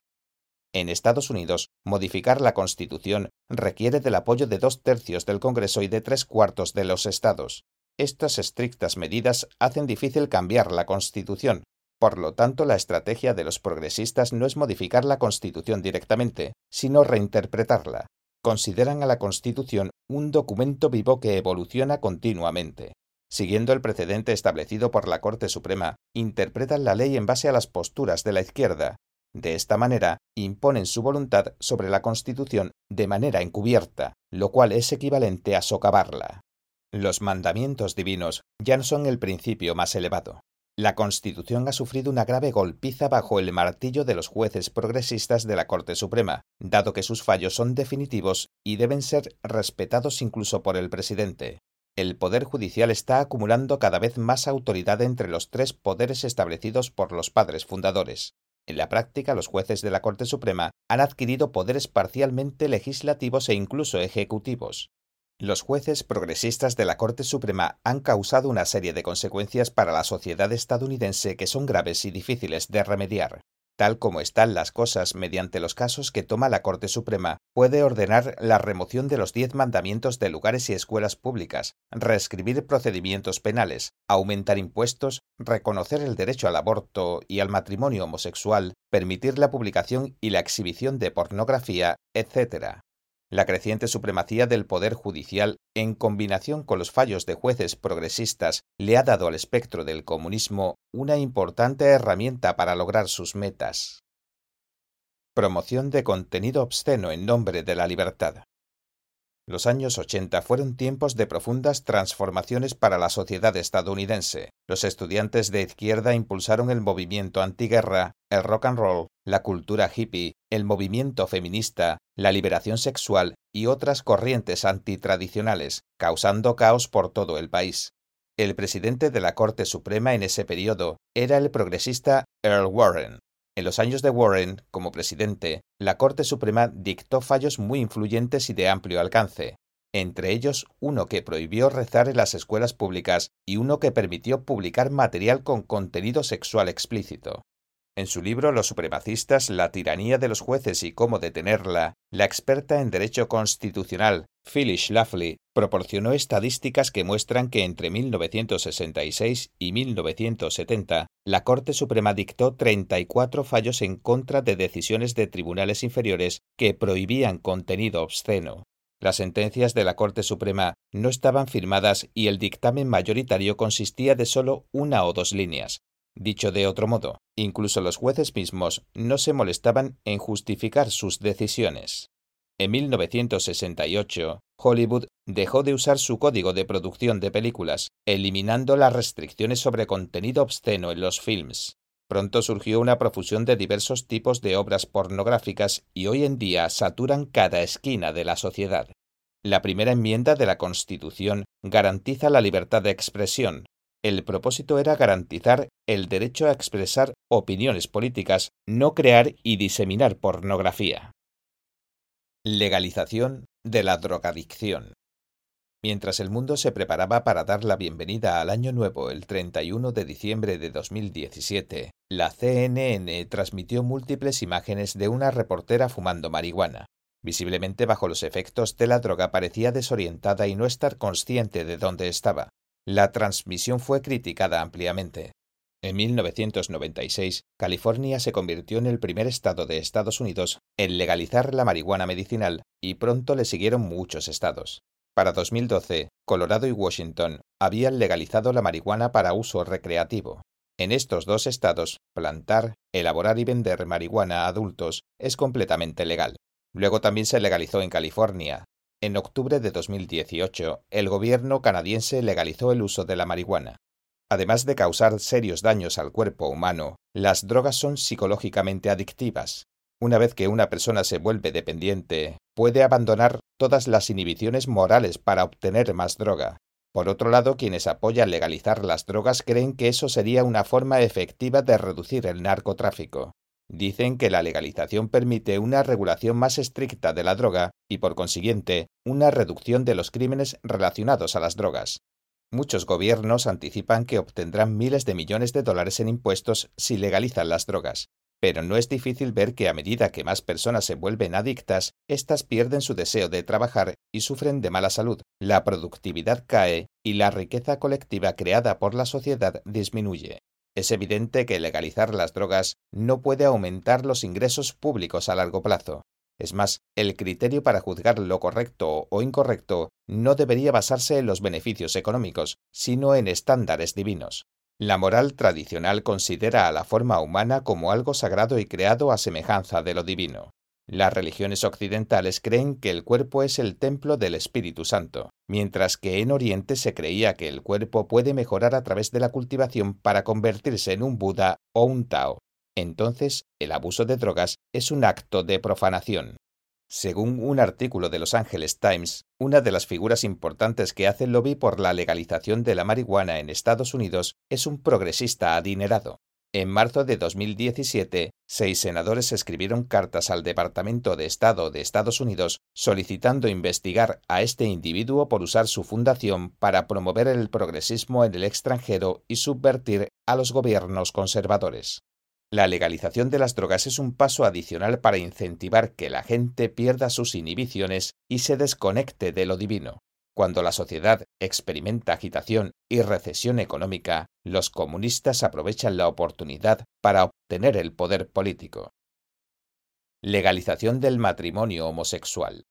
En Estados Unidos, modificar la Constitución requiere del apoyo de dos tercios del Congreso y de tres cuartos de los estados. Estas estrictas medidas hacen difícil cambiar la Constitución, por lo tanto, la estrategia de los progresistas no es modificar la Constitución directamente, sino reinterpretarla. Consideran a la Constitución un documento vivo que evoluciona continuamente. Siguiendo el precedente establecido por la Corte Suprema, interpretan la ley en base a las posturas de la izquierda. De esta manera, imponen su voluntad sobre la Constitución de manera encubierta, lo cual es equivalente a socavarla. Los mandamientos divinos ya no son el principio más elevado. La Constitución ha sufrido una grave golpiza bajo el martillo de los jueces progresistas de la Corte Suprema, dado que sus fallos son definitivos y deben ser respetados incluso por el presidente. El Poder Judicial está acumulando cada vez más autoridad entre los tres poderes establecidos por los padres fundadores. En la práctica, los jueces de la Corte Suprema han adquirido poderes parcialmente legislativos e incluso ejecutivos. Los jueces progresistas de la Corte Suprema han causado una serie de consecuencias para la sociedad estadounidense que son graves y difíciles de remediar. Tal como están las cosas mediante los casos que toma la Corte Suprema, puede ordenar la remoción de los diez mandamientos de lugares y escuelas públicas, reescribir procedimientos penales, aumentar impuestos, reconocer el derecho al aborto y al matrimonio homosexual, permitir la publicación y la exhibición de pornografía, etc. La creciente supremacía del Poder Judicial, en combinación con los fallos de jueces progresistas, le ha dado al espectro del comunismo una importante herramienta para lograr sus metas. Promoción de contenido obsceno en nombre de la libertad. Los años 80 fueron tiempos de profundas transformaciones para la sociedad estadounidense. Los estudiantes de izquierda impulsaron el movimiento antiguerra, el rock and roll, la cultura hippie, el movimiento feminista, la liberación sexual y otras corrientes antitradicionales, causando caos por todo el país. El presidente de la Corte Suprema en ese periodo era el progresista Earl Warren. En los años de Warren, como presidente, la Corte Suprema dictó fallos muy influyentes y de amplio alcance, entre ellos uno que prohibió rezar en las escuelas públicas y uno que permitió publicar material con contenido sexual explícito. En su libro Los supremacistas, la tiranía de los jueces y cómo detenerla, la experta en derecho constitucional Phyllis Schlafly proporcionó estadísticas que muestran que entre 1966 y 1970 la Corte Suprema dictó 34 fallos en contra de decisiones de tribunales inferiores que prohibían contenido obsceno. Las sentencias de la Corte Suprema no estaban firmadas y el dictamen mayoritario consistía de solo una o dos líneas, Dicho de otro modo, incluso los jueces mismos no se molestaban en justificar sus decisiones. En 1968, Hollywood dejó de usar su código de producción de películas, eliminando las restricciones sobre contenido obsceno en los films. Pronto surgió una profusión de diversos tipos de obras pornográficas y hoy en día saturan cada esquina de la sociedad. La primera enmienda de la Constitución garantiza la libertad de expresión, el propósito era garantizar el derecho a expresar opiniones políticas, no crear y diseminar pornografía. Legalización de la drogadicción. Mientras el mundo se preparaba para dar la bienvenida al Año Nuevo el 31 de diciembre de 2017, la CNN transmitió múltiples imágenes de una reportera fumando marihuana. Visiblemente bajo los efectos de la droga parecía desorientada y no estar consciente de dónde estaba. La transmisión fue criticada ampliamente. En 1996, California se convirtió en el primer estado de Estados Unidos en legalizar la marihuana medicinal y pronto le siguieron muchos estados. Para 2012, Colorado y Washington habían legalizado la marihuana para uso recreativo. En estos dos estados, plantar, elaborar y vender marihuana a adultos es completamente legal. Luego también se legalizó en California, en octubre de 2018, el gobierno canadiense legalizó el uso de la marihuana. Además de causar serios daños al cuerpo humano, las drogas son psicológicamente adictivas. Una vez que una persona se vuelve dependiente, puede abandonar todas las inhibiciones morales para obtener más droga. Por otro lado, quienes apoyan legalizar las drogas creen que eso sería una forma efectiva de reducir el narcotráfico. Dicen que la legalización permite una regulación más estricta de la droga y, por consiguiente, una reducción de los crímenes relacionados a las drogas. Muchos gobiernos anticipan que obtendrán miles de millones de dólares en impuestos si legalizan las drogas, pero no es difícil ver que a medida que más personas se vuelven adictas, éstas pierden su deseo de trabajar y sufren de mala salud, la productividad cae y la riqueza colectiva creada por la sociedad disminuye. Es evidente que legalizar las drogas no puede aumentar los ingresos públicos a largo plazo. Es más, el criterio para juzgar lo correcto o incorrecto no debería basarse en los beneficios económicos, sino en estándares divinos. La moral tradicional considera a la forma humana como algo sagrado y creado a semejanza de lo divino. Las religiones occidentales creen que el cuerpo es el templo del Espíritu Santo, mientras que en Oriente se creía que el cuerpo puede mejorar a través de la cultivación para convertirse en un Buda o un Tao. Entonces, el abuso de drogas es un acto de profanación. Según un artículo de Los Angeles Times, una de las figuras importantes que hace lobby por la legalización de la marihuana en Estados Unidos es un progresista adinerado. En marzo de 2017, seis senadores escribieron cartas al Departamento de Estado de Estados Unidos solicitando investigar a este individuo por usar su fundación para promover el progresismo en el extranjero y subvertir a los gobiernos conservadores. La legalización de las drogas es un paso adicional para incentivar que la gente pierda sus inhibiciones y se desconecte de lo divino. Cuando la sociedad experimenta agitación y recesión económica, los comunistas aprovechan la oportunidad para obtener el poder político. Legalización del matrimonio homosexual.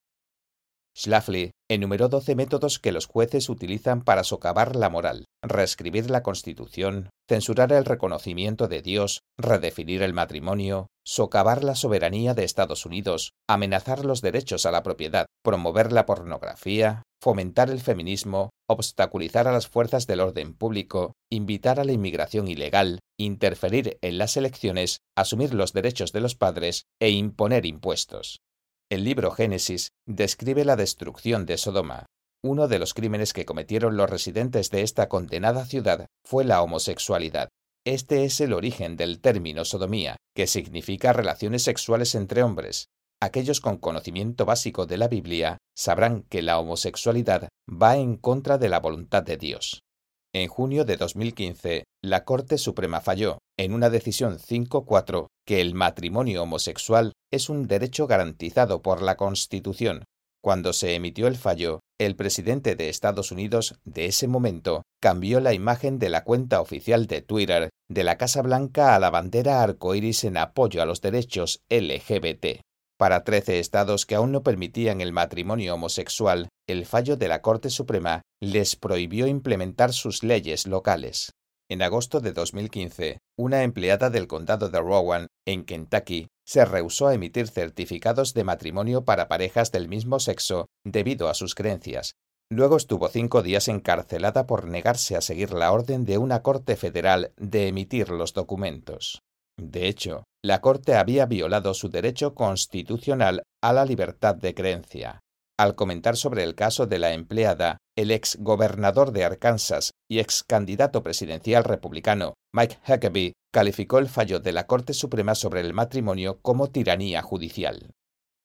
Schlafly enumeró doce métodos que los jueces utilizan para socavar la moral, reescribir la Constitución, censurar el reconocimiento de Dios, redefinir el matrimonio, socavar la soberanía de Estados Unidos, amenazar los derechos a la propiedad, promover la pornografía, fomentar el feminismo, obstaculizar a las fuerzas del orden público, invitar a la inmigración ilegal, interferir en las elecciones, asumir los derechos de los padres e imponer impuestos. El libro Génesis describe la destrucción de Sodoma. Uno de los crímenes que cometieron los residentes de esta condenada ciudad fue la homosexualidad. Este es el origen del término sodomía, que significa relaciones sexuales entre hombres. Aquellos con conocimiento básico de la Biblia sabrán que la homosexualidad va en contra de la voluntad de Dios. En junio de 2015, la Corte Suprema falló, en una decisión 5-4, que el matrimonio homosexual es un derecho garantizado por la Constitución. Cuando se emitió el fallo, el presidente de Estados Unidos de ese momento cambió la imagen de la cuenta oficial de Twitter de la Casa Blanca a la bandera arcoíris en apoyo a los derechos LGBT. Para trece estados que aún no permitían el matrimonio homosexual, el fallo de la Corte Suprema les prohibió implementar sus leyes locales. En agosto de 2015, una empleada del condado de Rowan, en Kentucky, se rehusó a emitir certificados de matrimonio para parejas del mismo sexo debido a sus creencias. Luego estuvo cinco días encarcelada por negarse a seguir la orden de una corte federal de emitir los documentos. De hecho, la corte había violado su derecho constitucional a la libertad de creencia. Al comentar sobre el caso de la empleada, el ex gobernador de Arkansas y ex candidato presidencial republicano Mike Huckabee calificó el fallo de la Corte Suprema sobre el matrimonio como tiranía judicial.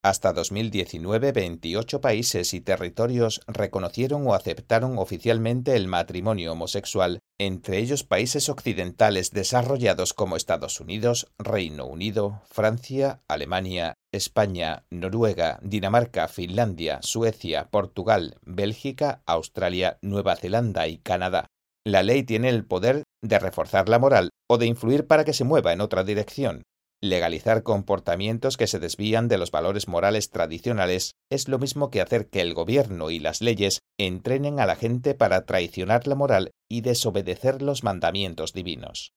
Hasta 2019, 28 países y territorios reconocieron o aceptaron oficialmente el matrimonio homosexual, entre ellos países occidentales desarrollados como Estados Unidos, Reino Unido, Francia, Alemania, España, Noruega, Dinamarca, Finlandia, Suecia, Portugal, Bélgica, Australia, Nueva Zelanda y Canadá. La ley tiene el poder de reforzar la moral o de influir para que se mueva en otra dirección. Legalizar comportamientos que se desvían de los valores morales tradicionales es lo mismo que hacer que el gobierno y las leyes entrenen a la gente para traicionar la moral y desobedecer los mandamientos divinos.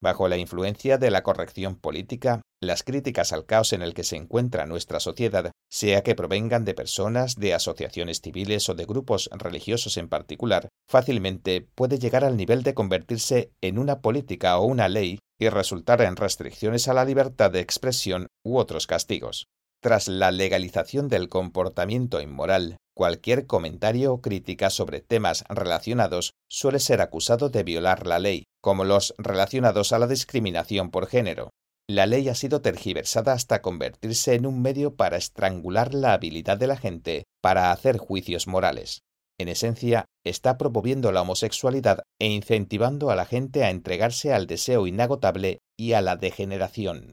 Bajo la influencia de la corrección política, las críticas al caos en el que se encuentra nuestra sociedad, sea que provengan de personas, de asociaciones civiles o de grupos religiosos en particular, fácilmente puede llegar al nivel de convertirse en una política o una ley y resultar en restricciones a la libertad de expresión u otros castigos. Tras la legalización del comportamiento inmoral, cualquier comentario o crítica sobre temas relacionados suele ser acusado de violar la ley, como los relacionados a la discriminación por género. La ley ha sido tergiversada hasta convertirse en un medio para estrangular la habilidad de la gente para hacer juicios morales. En esencia, está promoviendo la homosexualidad e incentivando a la gente a entregarse al deseo inagotable y a la degeneración.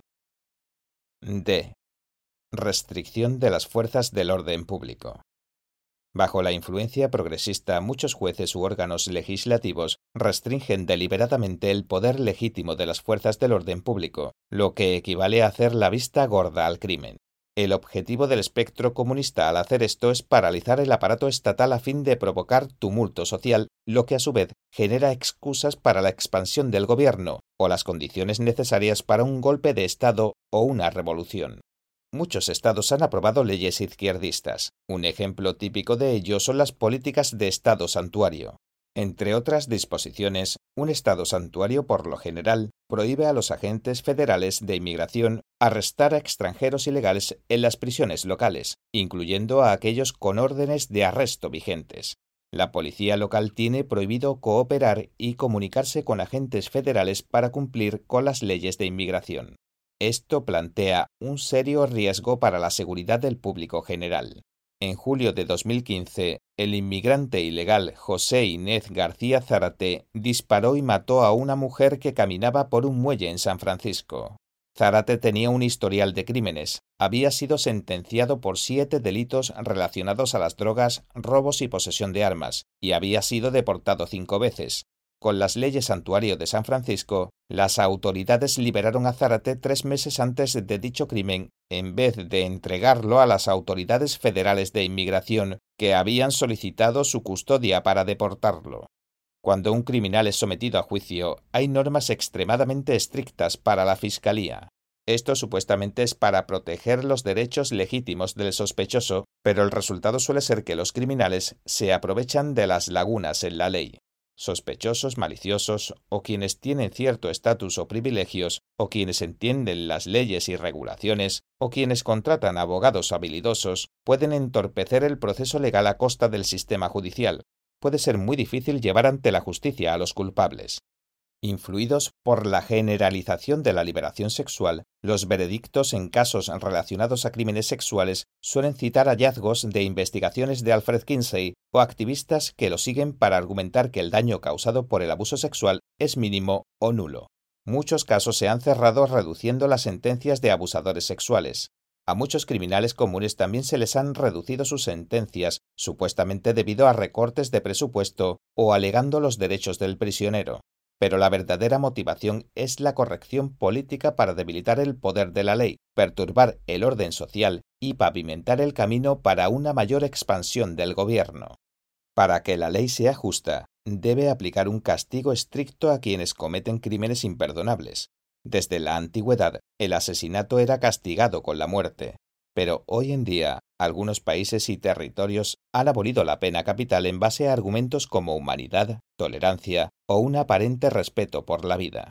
D. Restricción de las fuerzas del orden público. Bajo la influencia progresista, muchos jueces u órganos legislativos restringen deliberadamente el poder legítimo de las fuerzas del orden público, lo que equivale a hacer la vista gorda al crimen. El objetivo del espectro comunista al hacer esto es paralizar el aparato estatal a fin de provocar tumulto social, lo que a su vez genera excusas para la expansión del gobierno o las condiciones necesarias para un golpe de Estado o una revolución. Muchos estados han aprobado leyes izquierdistas. Un ejemplo típico de ello son las políticas de Estado santuario. Entre otras disposiciones, un Estado santuario por lo general prohíbe a los agentes federales de inmigración arrestar a extranjeros ilegales en las prisiones locales, incluyendo a aquellos con órdenes de arresto vigentes. La policía local tiene prohibido cooperar y comunicarse con agentes federales para cumplir con las leyes de inmigración. Esto plantea un serio riesgo para la seguridad del público general. En julio de 2015, el inmigrante ilegal José Inés García Zárate disparó y mató a una mujer que caminaba por un muelle en San Francisco. Zárate tenía un historial de crímenes. Había sido sentenciado por siete delitos relacionados a las drogas, robos y posesión de armas, y había sido deportado cinco veces. Con las leyes santuario de San Francisco, las autoridades liberaron a Zárate tres meses antes de dicho crimen, en vez de entregarlo a las autoridades federales de inmigración que habían solicitado su custodia para deportarlo. Cuando un criminal es sometido a juicio, hay normas extremadamente estrictas para la Fiscalía. Esto supuestamente es para proteger los derechos legítimos del sospechoso, pero el resultado suele ser que los criminales se aprovechan de las lagunas en la ley sospechosos, maliciosos, o quienes tienen cierto estatus o privilegios, o quienes entienden las leyes y regulaciones, o quienes contratan abogados habilidosos, pueden entorpecer el proceso legal a costa del sistema judicial. Puede ser muy difícil llevar ante la justicia a los culpables. Influidos por la generalización de la liberación sexual, los veredictos en casos relacionados a crímenes sexuales suelen citar hallazgos de investigaciones de Alfred Kinsey o activistas que lo siguen para argumentar que el daño causado por el abuso sexual es mínimo o nulo. Muchos casos se han cerrado reduciendo las sentencias de abusadores sexuales. A muchos criminales comunes también se les han reducido sus sentencias, supuestamente debido a recortes de presupuesto o alegando los derechos del prisionero pero la verdadera motivación es la corrección política para debilitar el poder de la ley, perturbar el orden social y pavimentar el camino para una mayor expansión del gobierno. Para que la ley sea justa, debe aplicar un castigo estricto a quienes cometen crímenes imperdonables. Desde la antigüedad, el asesinato era castigado con la muerte, pero hoy en día algunos países y territorios han abolido la pena capital en base a argumentos como humanidad, tolerancia o un aparente respeto por la vida.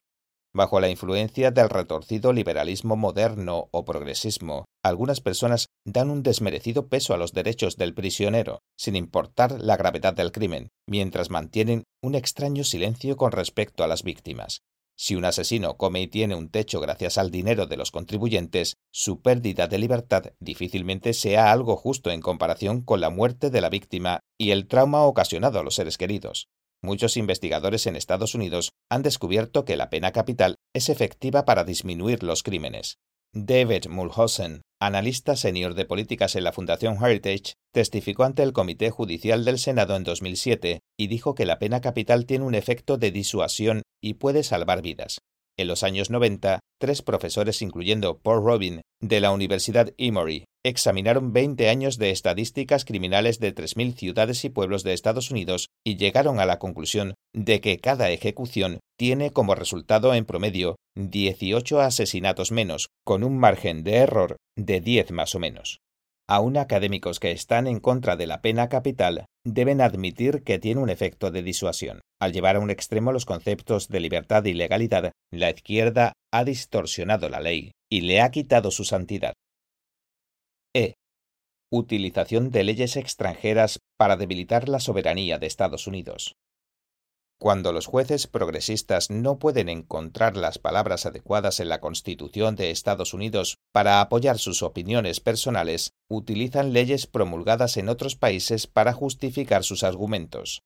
Bajo la influencia del retorcido liberalismo moderno o progresismo, algunas personas dan un desmerecido peso a los derechos del prisionero, sin importar la gravedad del crimen, mientras mantienen un extraño silencio con respecto a las víctimas. Si un asesino come y tiene un techo gracias al dinero de los contribuyentes, su pérdida de libertad difícilmente sea algo justo en comparación con la muerte de la víctima y el trauma ocasionado a los seres queridos. Muchos investigadores en Estados Unidos han descubierto que la pena capital es efectiva para disminuir los crímenes. David Mulhausen, analista senior de políticas en la Fundación Heritage, testificó ante el Comité Judicial del Senado en 2007 y dijo que la pena capital tiene un efecto de disuasión y puede salvar vidas. En los años 90, tres profesores, incluyendo Paul Robin, de la Universidad Emory, examinaron 20 años de estadísticas criminales de 3.000 ciudades y pueblos de Estados Unidos y llegaron a la conclusión de que cada ejecución tiene como resultado en promedio 18 asesinatos menos, con un margen de error de 10 más o menos. Aún académicos que están en contra de la pena capital deben admitir que tiene un efecto de disuasión. Al llevar a un extremo los conceptos de libertad y legalidad, la izquierda ha distorsionado la ley y le ha quitado su santidad. E. Utilización de leyes extranjeras para debilitar la soberanía de Estados Unidos. Cuando los jueces progresistas no pueden encontrar las palabras adecuadas en la Constitución de Estados Unidos para apoyar sus opiniones personales, utilizan leyes promulgadas en otros países para justificar sus argumentos.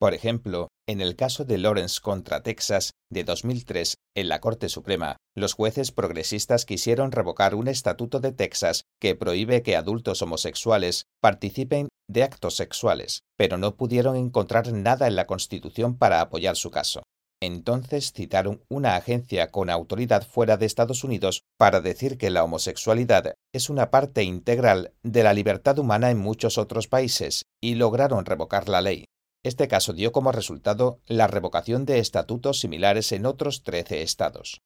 Por ejemplo, en el caso de Lawrence contra Texas de 2003, en la Corte Suprema, los jueces progresistas quisieron revocar un estatuto de Texas que prohíbe que adultos homosexuales participen de actos sexuales, pero no pudieron encontrar nada en la Constitución para apoyar su caso. Entonces citaron una agencia con autoridad fuera de Estados Unidos para decir que la homosexualidad es una parte integral de la libertad humana en muchos otros países y lograron revocar la ley. Este caso dio como resultado la revocación de estatutos similares en otros 13 estados.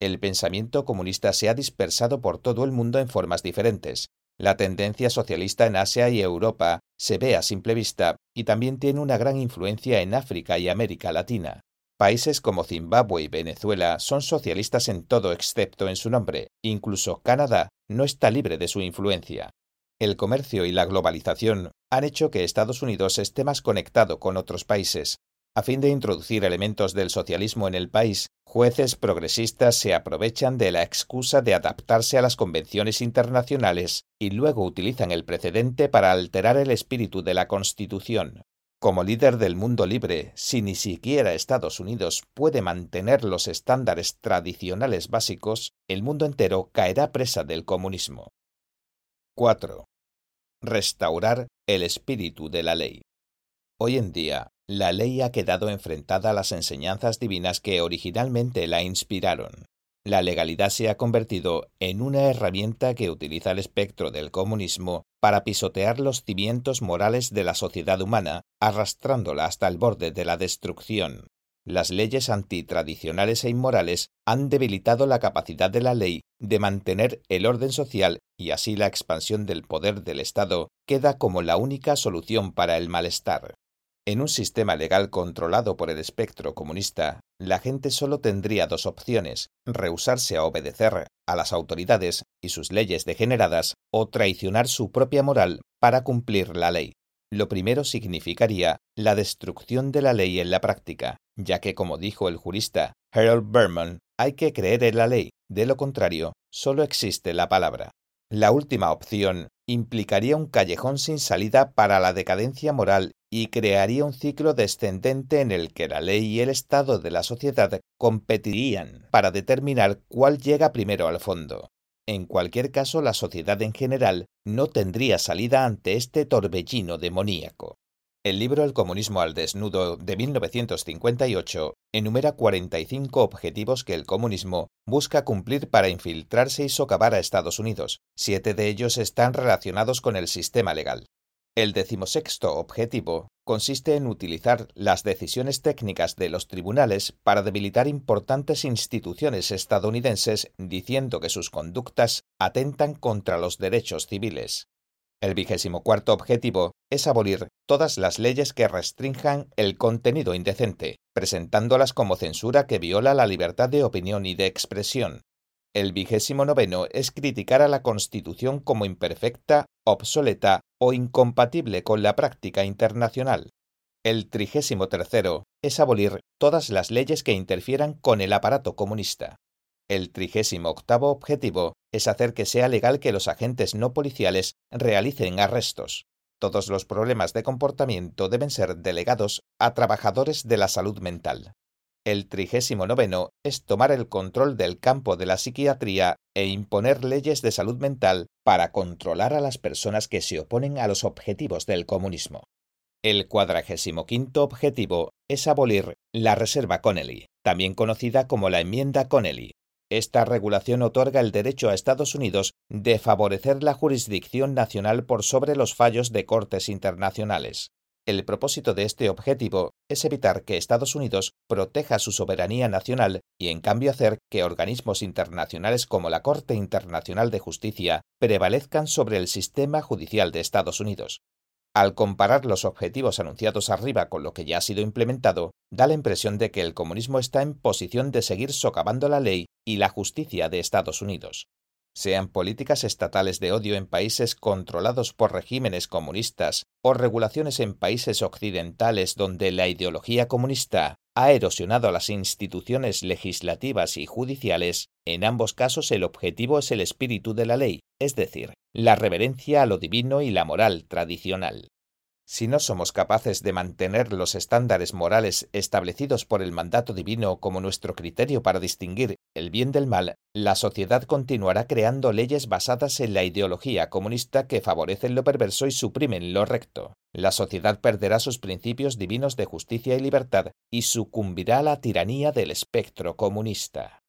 El pensamiento comunista se ha dispersado por todo el mundo en formas diferentes. La tendencia socialista en Asia y Europa se ve a simple vista y también tiene una gran influencia en África y América Latina. Países como Zimbabue y Venezuela son socialistas en todo excepto en su nombre. Incluso Canadá no está libre de su influencia. El comercio y la globalización han hecho que Estados Unidos esté más conectado con otros países. A fin de introducir elementos del socialismo en el país, jueces progresistas se aprovechan de la excusa de adaptarse a las convenciones internacionales y luego utilizan el precedente para alterar el espíritu de la Constitución. Como líder del mundo libre, si ni siquiera Estados Unidos puede mantener los estándares tradicionales básicos, el mundo entero caerá presa del comunismo. 4. Restaurar el espíritu de la ley. Hoy en día, la ley ha quedado enfrentada a las enseñanzas divinas que originalmente la inspiraron. La legalidad se ha convertido en una herramienta que utiliza el espectro del comunismo para pisotear los cimientos morales de la sociedad humana, arrastrándola hasta el borde de la destrucción. Las leyes antitradicionales e inmorales han debilitado la capacidad de la ley de mantener el orden social y así la expansión del poder del Estado queda como la única solución para el malestar. En un sistema legal controlado por el espectro comunista, la gente solo tendría dos opciones, rehusarse a obedecer a las autoridades y sus leyes degeneradas o traicionar su propia moral para cumplir la ley. Lo primero significaría la destrucción de la ley en la práctica, ya que, como dijo el jurista Harold Berman, hay que creer en la ley, de lo contrario, solo existe la palabra. La última opción implicaría un callejón sin salida para la decadencia moral y crearía un ciclo descendente en el que la ley y el estado de la sociedad competirían para determinar cuál llega primero al fondo. En cualquier caso, la sociedad en general no tendría salida ante este torbellino demoníaco. El libro El comunismo al desnudo de 1958 enumera 45 objetivos que el comunismo busca cumplir para infiltrarse y socavar a Estados Unidos. Siete de ellos están relacionados con el sistema legal. El decimosexto objetivo consiste en utilizar las decisiones técnicas de los tribunales para debilitar importantes instituciones estadounidenses diciendo que sus conductas atentan contra los derechos civiles. El vigésimo cuarto objetivo es abolir todas las leyes que restrinjan el contenido indecente, presentándolas como censura que viola la libertad de opinión y de expresión. El vigésimo noveno es criticar a la Constitución como imperfecta, obsoleta o incompatible con la práctica internacional. El trigésimo tercero es abolir todas las leyes que interfieran con el aparato comunista. El trigésimo octavo objetivo es hacer que sea legal que los agentes no policiales realicen arrestos. Todos los problemas de comportamiento deben ser delegados a trabajadores de la salud mental. El trigésimo noveno es tomar el control del campo de la psiquiatría e imponer leyes de salud mental para controlar a las personas que se oponen a los objetivos del comunismo. El cuadragésimo quinto objetivo es abolir la Reserva Connelly, también conocida como la Enmienda Connelly, esta regulación otorga el derecho a Estados Unidos de favorecer la jurisdicción nacional por sobre los fallos de cortes internacionales. El propósito de este objetivo es evitar que Estados Unidos proteja su soberanía nacional y en cambio hacer que organismos internacionales como la Corte Internacional de Justicia prevalezcan sobre el sistema judicial de Estados Unidos. Al comparar los objetivos anunciados arriba con lo que ya ha sido implementado, da la impresión de que el comunismo está en posición de seguir socavando la ley y la justicia de Estados Unidos. Sean políticas estatales de odio en países controlados por regímenes comunistas o regulaciones en países occidentales donde la ideología comunista ha erosionado las instituciones legislativas y judiciales, en ambos casos el objetivo es el espíritu de la ley, es decir, la reverencia a lo divino y la moral tradicional. Si no somos capaces de mantener los estándares morales establecidos por el mandato divino como nuestro criterio para distinguir el bien del mal, la sociedad continuará creando leyes basadas en la ideología comunista que favorecen lo perverso y suprimen lo recto. La sociedad perderá sus principios divinos de justicia y libertad y sucumbirá a la tiranía del espectro comunista.